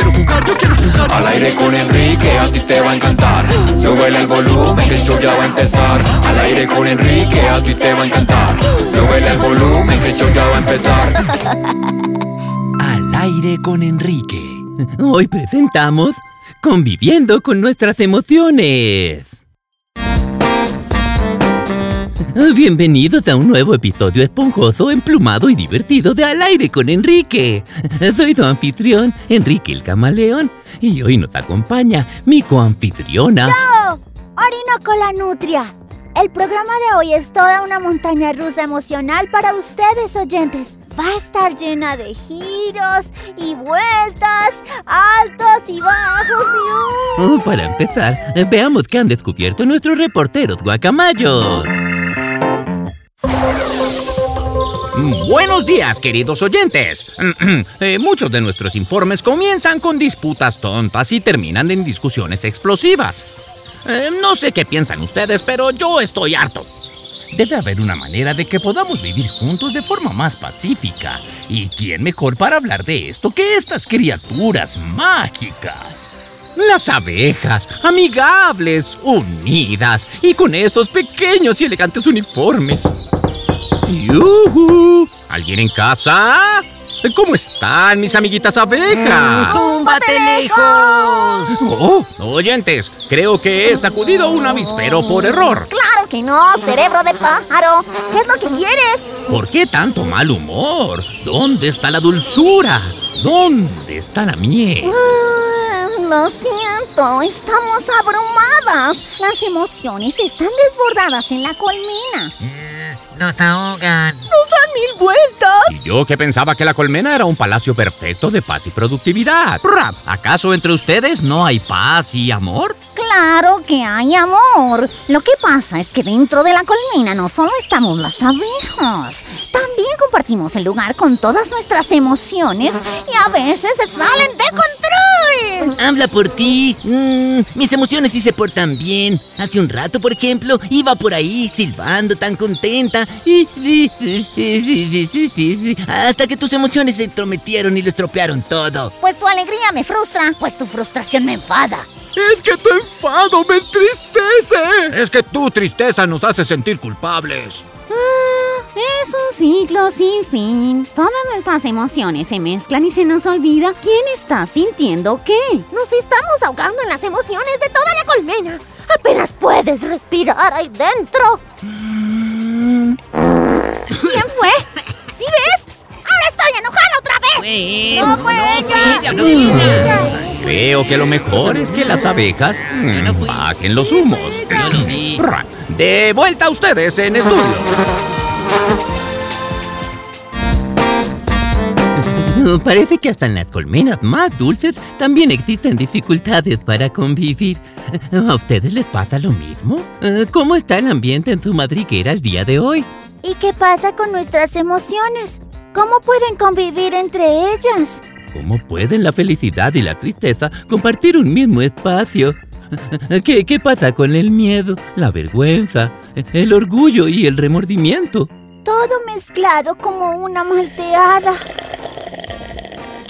Yo quiero jugar, yo quiero jugar. Al aire con Enrique, a ti te va a encantar. Súbele el volumen, que el show ya va a empezar. Al aire con Enrique, a ti te va a encantar. Súbele el volumen, que el show ya va a empezar. Al aire con Enrique. Hoy presentamos Conviviendo con nuestras emociones. Bienvenidos a un nuevo episodio esponjoso, emplumado y divertido de Al aire con Enrique. Soy su anfitrión, Enrique el Camaleón, y hoy nos acompaña mi coanfitriona. Orinoco la Nutria. El programa de hoy es toda una montaña rusa emocional para ustedes, oyentes. Va a estar llena de giros y vueltas, altos y bajos y... Oh, para empezar, veamos qué han descubierto nuestros reporteros guacamayos. Buenos días, queridos oyentes. Eh, muchos de nuestros informes comienzan con disputas tontas y terminan en discusiones explosivas. Eh, no sé qué piensan ustedes, pero yo estoy harto. Debe haber una manera de que podamos vivir juntos de forma más pacífica. ¿Y quién mejor para hablar de esto que estas criaturas mágicas? Las abejas, amigables, unidas y con estos pequeños y elegantes uniformes. ¡Yuhu! ¿Alguien en casa? ¿Cómo están mis amiguitas abejas? ¡Zúmbate lejos! Oh, oyentes, creo que he sacudido un avispero por error. Claro que no, cerebro de pájaro. ¿Qué es lo que quieres? ¿Por qué tanto mal humor? ¿Dónde está la dulzura? ¿Dónde está la miel? Ah, Lo siento, estamos abrumadas. Las emociones están desbordadas en la colmena. Nos ahogan. ¡Nos dan mil vueltas! Y yo que pensaba que la colmena era un palacio perfecto de paz y productividad. Rap, ¿Acaso entre ustedes no hay paz y amor? Claro que hay amor. Lo que pasa es que dentro de la colmena no solo estamos las abejas, también compartimos el lugar con todas nuestras emociones y a veces se salen de control. Habla por ti. Mm, mis emociones sí se portan bien. Hace un rato, por ejemplo, iba por ahí silbando tan contenta. Hasta que tus emociones se entrometieron y lo estropearon todo. Pues tu alegría me frustra, pues tu frustración me enfada. Es que tu enfado me entristece. Es que tu tristeza nos hace sentir culpables. Es un ciclo sin fin. Todas nuestras emociones se mezclan y se nos olvida quién está sintiendo qué. Nos estamos ahogando en las emociones de toda la colmena. Apenas puedes respirar ahí dentro. ¿Quién fue? ¿Sí ves? Ahora estoy enojada otra vez. no fue ella. no fue ella. Creo que lo mejor es que las abejas mm, bajen los humos. Yo lo vi. Ra, De vuelta a ustedes en estudio. Parece que hasta en las colmenas más dulces también existen dificultades para convivir. ¿A ustedes les pasa lo mismo? Eh, ¿Cómo está el ambiente en su madriguera el día de hoy? ¿Y qué pasa con nuestras emociones? ¿Cómo pueden convivir entre ellas? ¿Cómo pueden la felicidad y la tristeza compartir un mismo espacio? ¿Qué, qué pasa con el miedo, la vergüenza, el orgullo y el remordimiento? Todo mezclado como una malteada.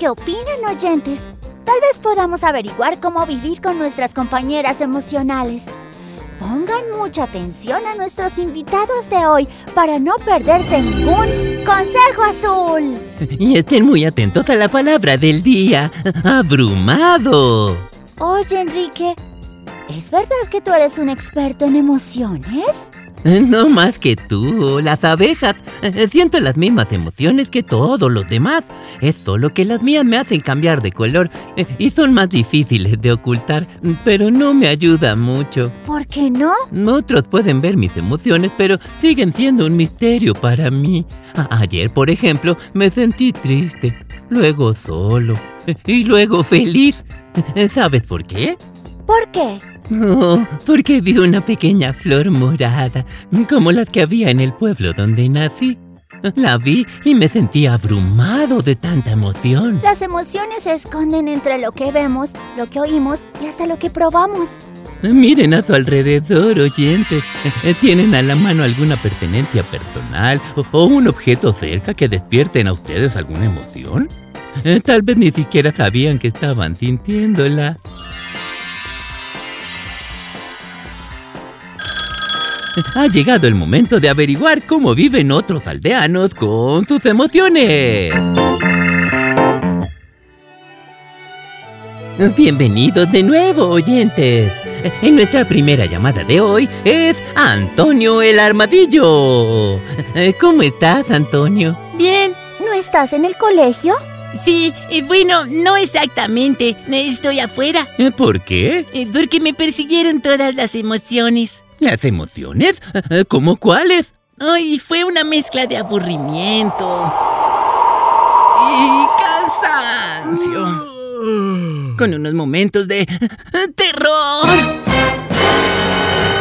¿Qué opinan, oyentes? Tal vez podamos averiguar cómo vivir con nuestras compañeras emocionales. Pongan mucha atención a nuestros invitados de hoy para no perderse ningún consejo azul. Y estén muy atentos a la palabra del día, abrumado. Oye, Enrique, ¿es verdad que tú eres un experto en emociones? No más que tú, las abejas. Eh, Siento las mismas emociones que todos los demás. Es solo que las mías me hacen cambiar de color eh, y son más difíciles de ocultar, pero no me ayuda mucho. ¿Por qué no? Otros pueden ver mis emociones, pero siguen siendo un misterio para mí. Ayer, por ejemplo, me sentí triste, luego solo, y luego feliz. ¿Sabes por qué? ¿Por qué? Oh, porque vi una pequeña flor morada, como las que había en el pueblo donde nací. La vi y me sentí abrumado de tanta emoción. Las emociones se esconden entre lo que vemos, lo que oímos y hasta lo que probamos. Miren a su alrededor, oyentes. ¿Tienen a la mano alguna pertenencia personal o, o un objeto cerca que despierten a ustedes alguna emoción? Eh, Tal vez ni siquiera sabían que estaban sintiéndola. Ha llegado el momento de averiguar cómo viven otros aldeanos con sus emociones. Bienvenidos de nuevo, oyentes. En nuestra primera llamada de hoy es Antonio el Armadillo. ¿Cómo estás, Antonio? Bien, ¿No estás en el colegio? sí, eh, bueno, no exactamente. Estoy afuera, ¿Por qué? eh, porque me persiguieron todas las emociones. ¿Las emociones? ¿Cómo cuáles? Ay, fue una mezcla de aburrimiento y cansancio. Con unos momentos de terror.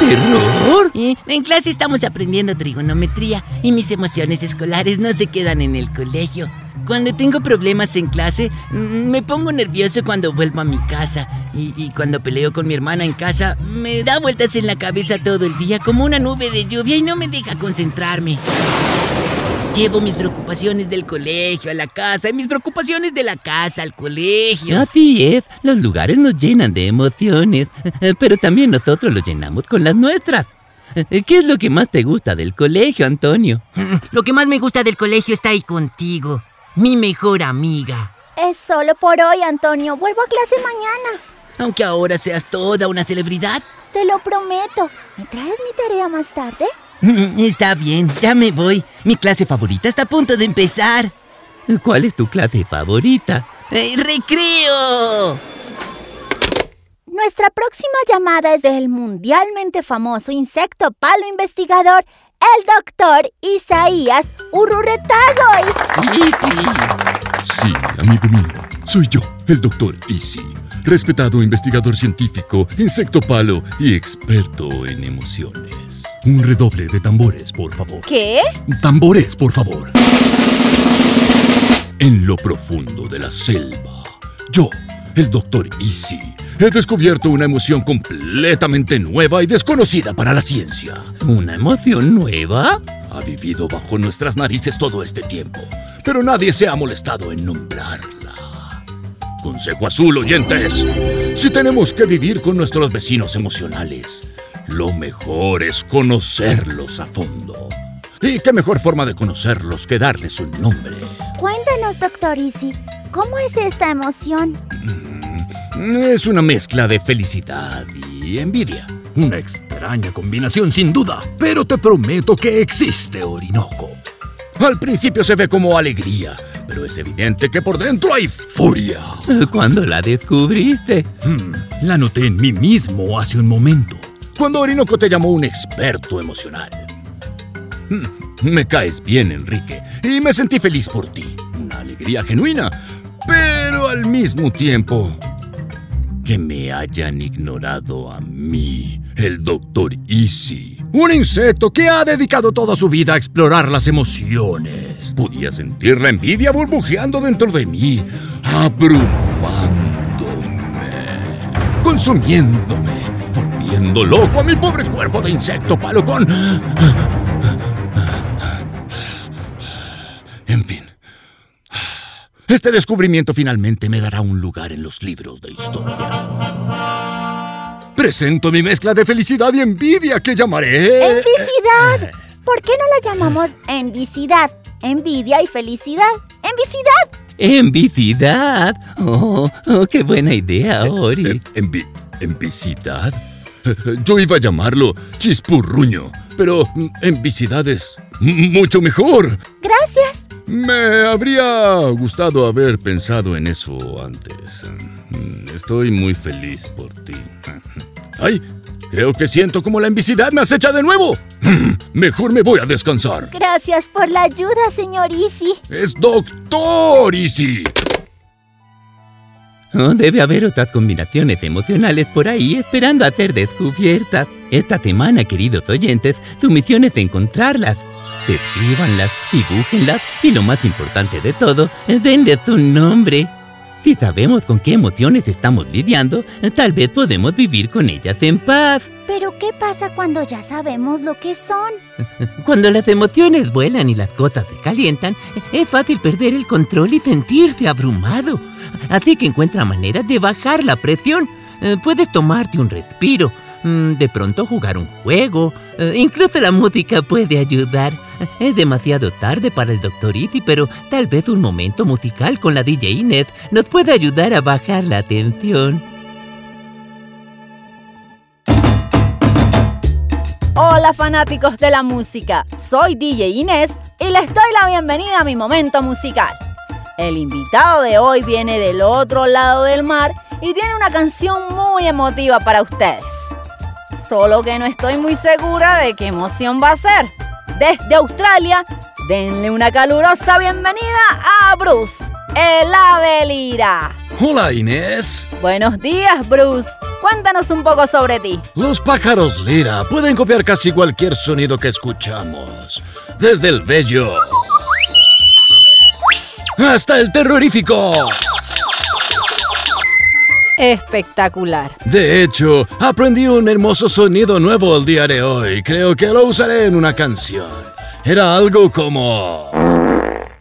¿Terror? Eh, En clase estamos aprendiendo trigonometría y mis emociones escolares no se quedan en el colegio. Cuando tengo problemas en clase, mm, me pongo nervioso cuando vuelvo a mi casa. Y, y cuando peleo con mi hermana en casa, me da vueltas en la cabeza todo el día como una nube de lluvia y no me deja concentrarme. Llevo mis preocupaciones del colegio a la casa y mis preocupaciones de la casa al colegio. Así es, los lugares nos llenan de emociones, pero también nosotros los llenamos con las nuestras. ¿Qué es lo que más te gusta del colegio, Antonio? Lo que más me gusta del colegio está ahí contigo, mi mejor amiga. Es solo por hoy, Antonio. Vuelvo a clase mañana. Aunque ahora seas toda una celebridad. Te lo prometo. ¿Me traes mi tarea más tarde? Está bien, ya me voy. Mi clase favorita está a punto de empezar. ¿Cuál es tu clase favorita? Eh, ¡Recreo! Nuestra próxima llamada es del mundialmente famoso insecto palo investigador, el doctor Isaías Urruretagoy. Sí, amigo mío, soy yo, el doctor Easy, respetado investigador científico, insecto palo y experto en emociones. Un redoble de tambores, por favor. ¿Qué? Tambores, por favor. En lo profundo de la selva, yo, el doctor Easy, he descubierto una emoción completamente nueva y desconocida para la ciencia. ¿Una emoción nueva? Ha vivido bajo nuestras narices todo este tiempo, pero nadie se ha molestado en nombrarla. Consejo azul, oyentes. Si tenemos que vivir con nuestros vecinos emocionales, lo mejor es conocerlos a fondo. ¿Y qué mejor forma de conocerlos que darles un nombre? Cuéntanos, doctor Easy. ¿Cómo es esta emoción? Es una mezcla de felicidad y envidia. Una extraña combinación sin duda, pero te prometo que existe Orinoco. Al principio se ve como alegría, pero es evidente que por dentro hay furia. ¿Cuándo la descubriste? Hmm, la noté en mí mismo hace un momento, cuando Orinoco te llamó un experto emocional. Hmm, Me caes bien, Enrique, y me sentí feliz por ti. Una alegría genuina, pero al mismo tiempo que me hayan ignorado a mí, el Doctor Easy. Un insecto que ha dedicado toda su vida a explorar las emociones. Podía sentir la envidia burbujeando dentro de mí, abrumándome, consumiéndome, volviendo loco a mi pobre cuerpo de insecto palo con... En fin. Este descubrimiento finalmente me dará un lugar en los libros de historia. Presento mi mezcla de felicidad y envidia que llamaré... ¡Envicidad! ¿Por qué no la llamamos envicidad? Envidia y felicidad. ¡Envicidad! ¡Envicidad! Oh, oh, qué buena idea, Ori. Eh, envi- ¿Envicidad? Eh, Yo iba a llamarlo chispurruño, pero envicidad es mucho mejor. Gracias. Me habría gustado haber pensado en eso antes. Mm, Estoy muy feliz por ti. ¡Ay! Creo que siento como la envicidad me acecha de nuevo. Mejor me voy a descansar. Gracias por la ayuda, señor Easy. Es Doctor Easy. Oh, debe haber otras combinaciones emocionales por ahí esperando a ser descubiertas. Esta semana, queridos oyentes, su misión es encontrarlas. Escríbanlas, dibújenlas y lo más importante de todo, denles un nombre. Si sabemos con qué emociones estamos lidiando, tal vez podemos vivir con ellas en paz. Pero ¿qué pasa cuando ya sabemos lo que son? Cuando las emociones vuelan y las cosas se calientan, es fácil perder el control y sentirse abrumado. Así que encuentra maneras de bajar la presión. Eh, puedes tomarte un respiro, mm, de pronto jugar un juego, eh, incluso la música puede ayudar. Es demasiado tarde para el Dr. Easy, pero tal vez un momento musical con la DJ Inés nos puede ayudar a bajar la tensión. Hola fanáticos de la música, soy DJ Inés y les doy la bienvenida a mi momento musical. El invitado de hoy viene del otro lado del mar y tiene una canción muy emotiva para ustedes. Solo que no estoy muy segura de qué emoción va a ser. Desde Australia, denle una calurosa bienvenida a Bruce, el ave lira. Hola Inés. Buenos días, Bruce. Cuéntanos un poco sobre ti. Los pájaros lira pueden copiar casi cualquier sonido que escuchamos. Desde el bello hasta el terrorífico. Espectacular. De hecho, aprendí un hermoso sonido nuevo el día de hoy. Creo que lo usaré en una canción. Era algo como...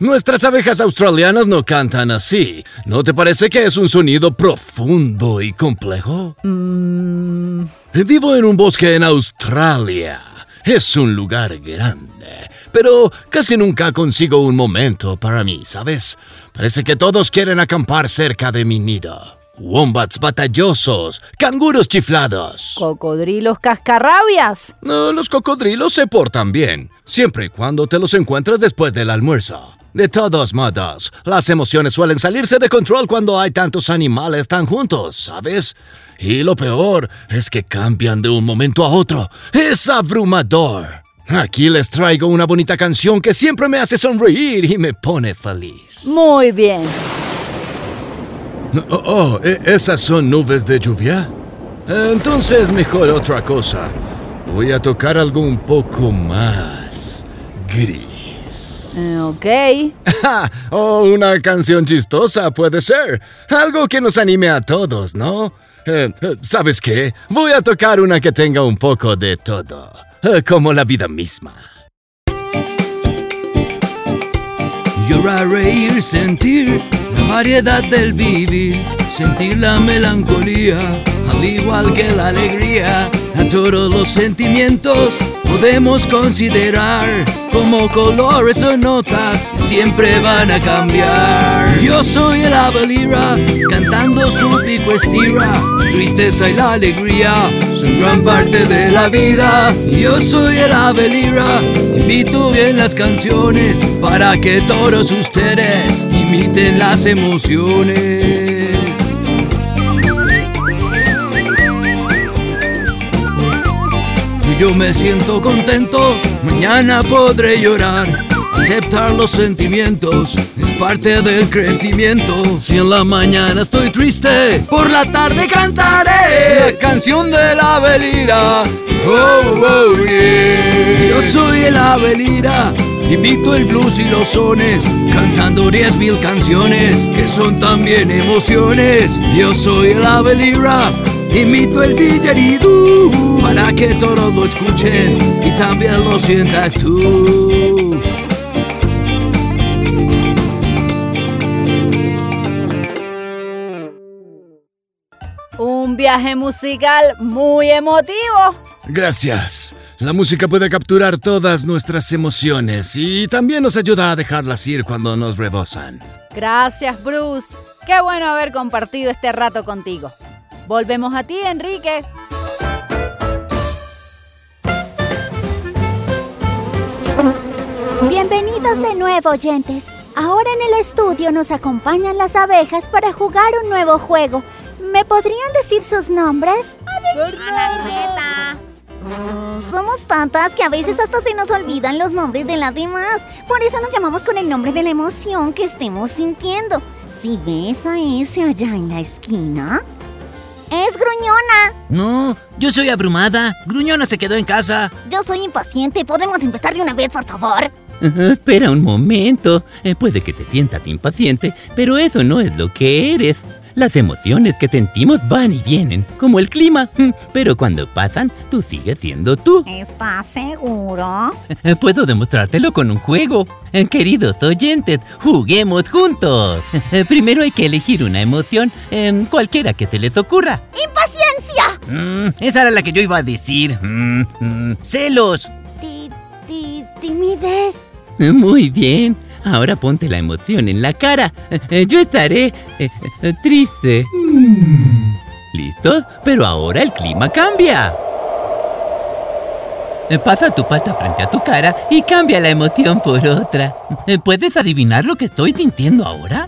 Nuestras abejas australianas no cantan así. ¿No te parece que es un sonido profundo y complejo? Mm. Vivo en un bosque en Australia. Es un lugar grande, pero casi nunca consigo un momento para mí, ¿sabes? Parece que todos quieren acampar cerca de mi nido. Wombats batallosos, canguros chiflados. ¿Cocodrilos cascarrabias? No, los cocodrilos se portan bien, siempre y cuando te los encuentras después del almuerzo. De todos modos, las emociones suelen salirse de control cuando hay tantos animales tan juntos, ¿sabes? Y lo peor es que cambian de un momento a otro. Es abrumador. Aquí les traigo una bonita canción que siempre me hace sonreír y me pone feliz. Muy bien. Oh, oh, ¿e- ¿esas son nubes de lluvia? Entonces mejor otra cosa. Voy a tocar algo un poco más gris. Eh, ok. oh, una canción chistosa puede ser. Algo que nos anime a todos, ¿no? Eh, eh, ¿Sabes qué? Voy a tocar una que tenga un poco de todo. Eh, como la vida misma. Reír, sentir la variedad del vivir, sentir la melancolía, al igual que la alegría. A todos los sentimientos podemos considerar como colores o notas, siempre van a cambiar. Yo soy el Avalira, cantando su pico estira, tristeza y la alegría son gran parte de la vida. Yo soy el Avalira, invito bien las canciones para que todos ustedes imiten las emociones. Yo me siento contento, mañana podré llorar. Aceptar los sentimientos es parte del crecimiento. Si en la mañana estoy triste, por la tarde cantaré la canción de la Avelira. Oh, oh, yeah. Yo soy el Avelira. Invito el blues y los sones, cantando diez mil canciones que son también emociones. Yo soy el Avelira, imito el didgeridoo para que todos lo escuchen y también lo sientas tú. Un viaje musical muy emotivo. Gracias. La música puede capturar todas nuestras emociones y también nos ayuda a dejarlas ir cuando nos rebosan. Gracias, Bruce. Qué bueno haber compartido este rato contigo. Volvemos a ti, Enrique. Bienvenidos de nuevo, oyentes. Ahora en el estudio nos acompañan las abejas para jugar un nuevo juego. ¿Me podrían decir sus nombres? Mm, Somos tantas que a veces hasta se nos olvidan los nombres de las demás. Por eso nos llamamos con el nombre de la emoción que estemos sintiendo. ¿Si ves a ese allá en la esquina? Es gruñona. No, yo soy abrumada. Gruñona se quedó en casa. Yo soy impaciente. ¿Podemos empezar de una vez, por favor? Espera un momento. Eh, puede que te sientas impaciente, pero eso no es lo que eres. Las emociones que sentimos van y vienen, como el clima, mm, pero cuando pasan, tú sigues siendo tú. ¿Estás seguro? Eh, Puedo demostrártelo con un juego. Eh, Queridos oyentes, juguemos juntos. Eh, Primero hay que elegir una emoción, cualquiera que se les ocurra. ¡Impaciencia! Mm, esa era la que yo iba a decir. Mm, mm, celos. Ti, ti, timidez. Muy bien. Ahora ponte la emoción en la cara. Eh, Yo estaré eh, eh, triste. ¿Listos? Pero ahora el clima cambia. Pasa tu pata frente a tu cara y cambia la emoción por otra. ¿Puedes adivinar lo que estoy sintiendo ahora?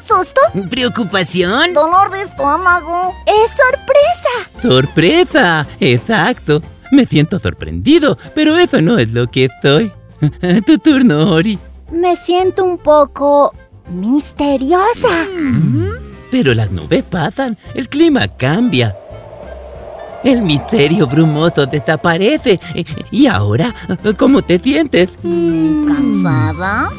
¿Susto? ¿Preocupación? ¿Dolor de estómago? ¡Es sorpresa! ¡Sorpresa! Exacto. Me siento sorprendido, pero eso no es lo que soy. Tu turno, Ori. Me siento un poco misteriosa. Pero las nubes pasan, el clima cambia. El misterio brumoso desaparece. ¿Y ahora cómo te sientes? ¿Cansada?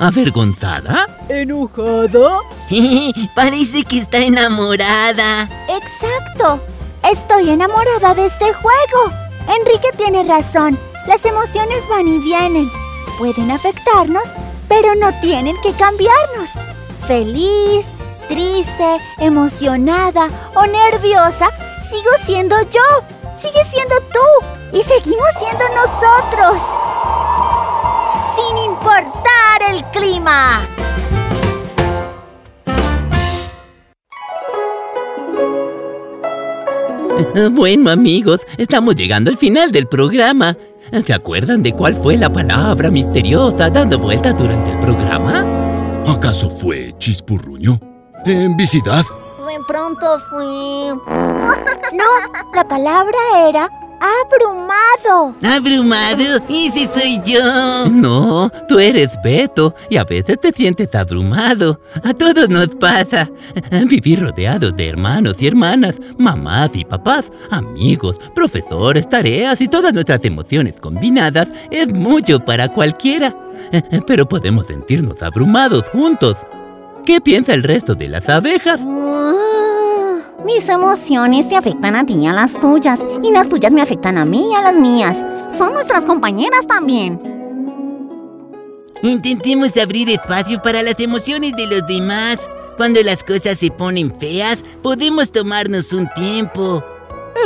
¿Avergonzada? ¿Enojada? Parece que está enamorada. Exacto. Estoy enamorada de este juego. Enrique tiene razón. Las emociones van y vienen. Pueden afectarnos, pero no tienen que cambiarnos. Feliz, triste, emocionada o nerviosa, sigo siendo yo. Sigue siendo tú. Y seguimos siendo nosotros. Sin importar el clima. Bueno, amigos, estamos llegando al final del programa. ¿Se acuerdan de cuál fue la palabra misteriosa dando vueltas durante el programa? ¿Acaso fue chispurruño? ¿Envisidad? De pronto fui... No, la palabra era abrumado. ¿Abrumado? Ese soy yo. No, tú eres Beto y a veces te sientes abrumado. A todos nos pasa. Vivir rodeados de hermanos y hermanas, mamás y papás, amigos, profesores, tareas y todas nuestras emociones combinadas es mucho para cualquiera. Pero podemos sentirnos abrumados juntos. ¿Qué piensa el resto de las abejas? Mis emociones te afectan a ti y a las tuyas, y las tuyas me afectan a mí y a las mías. Son nuestras compañeras también. Intentemos abrir espacio para las emociones de los demás. Cuando las cosas se ponen feas, podemos tomarnos un tiempo.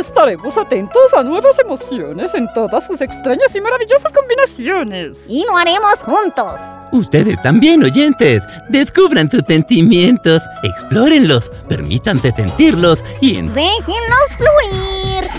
Estaremos atentos a nuevas emociones en todas sus extrañas y maravillosas combinaciones. Y lo haremos juntos. Ustedes también, oyentes, descubran sus sentimientos, explórenlos, permítanse sentirlos y en Déjenlos fluir.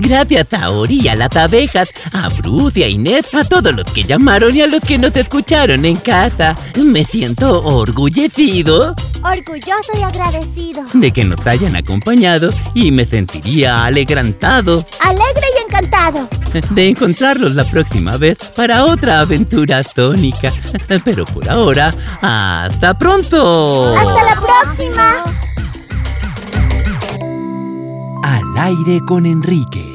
Gracias a Ori y a las abejas, a Bruce y a Inés, a todos los que llamaron y a los que nos escucharon en casa. Me siento orgullecido Orgulloso y agradecido. de que nos hayan acompañado y me sentiría alegrantado Alegre y encantado. de encontrarlos la próxima vez para otra aventura tónica. Pero por ahora, ¡hasta pronto! Hasta la próxima. Al aire con Enrique.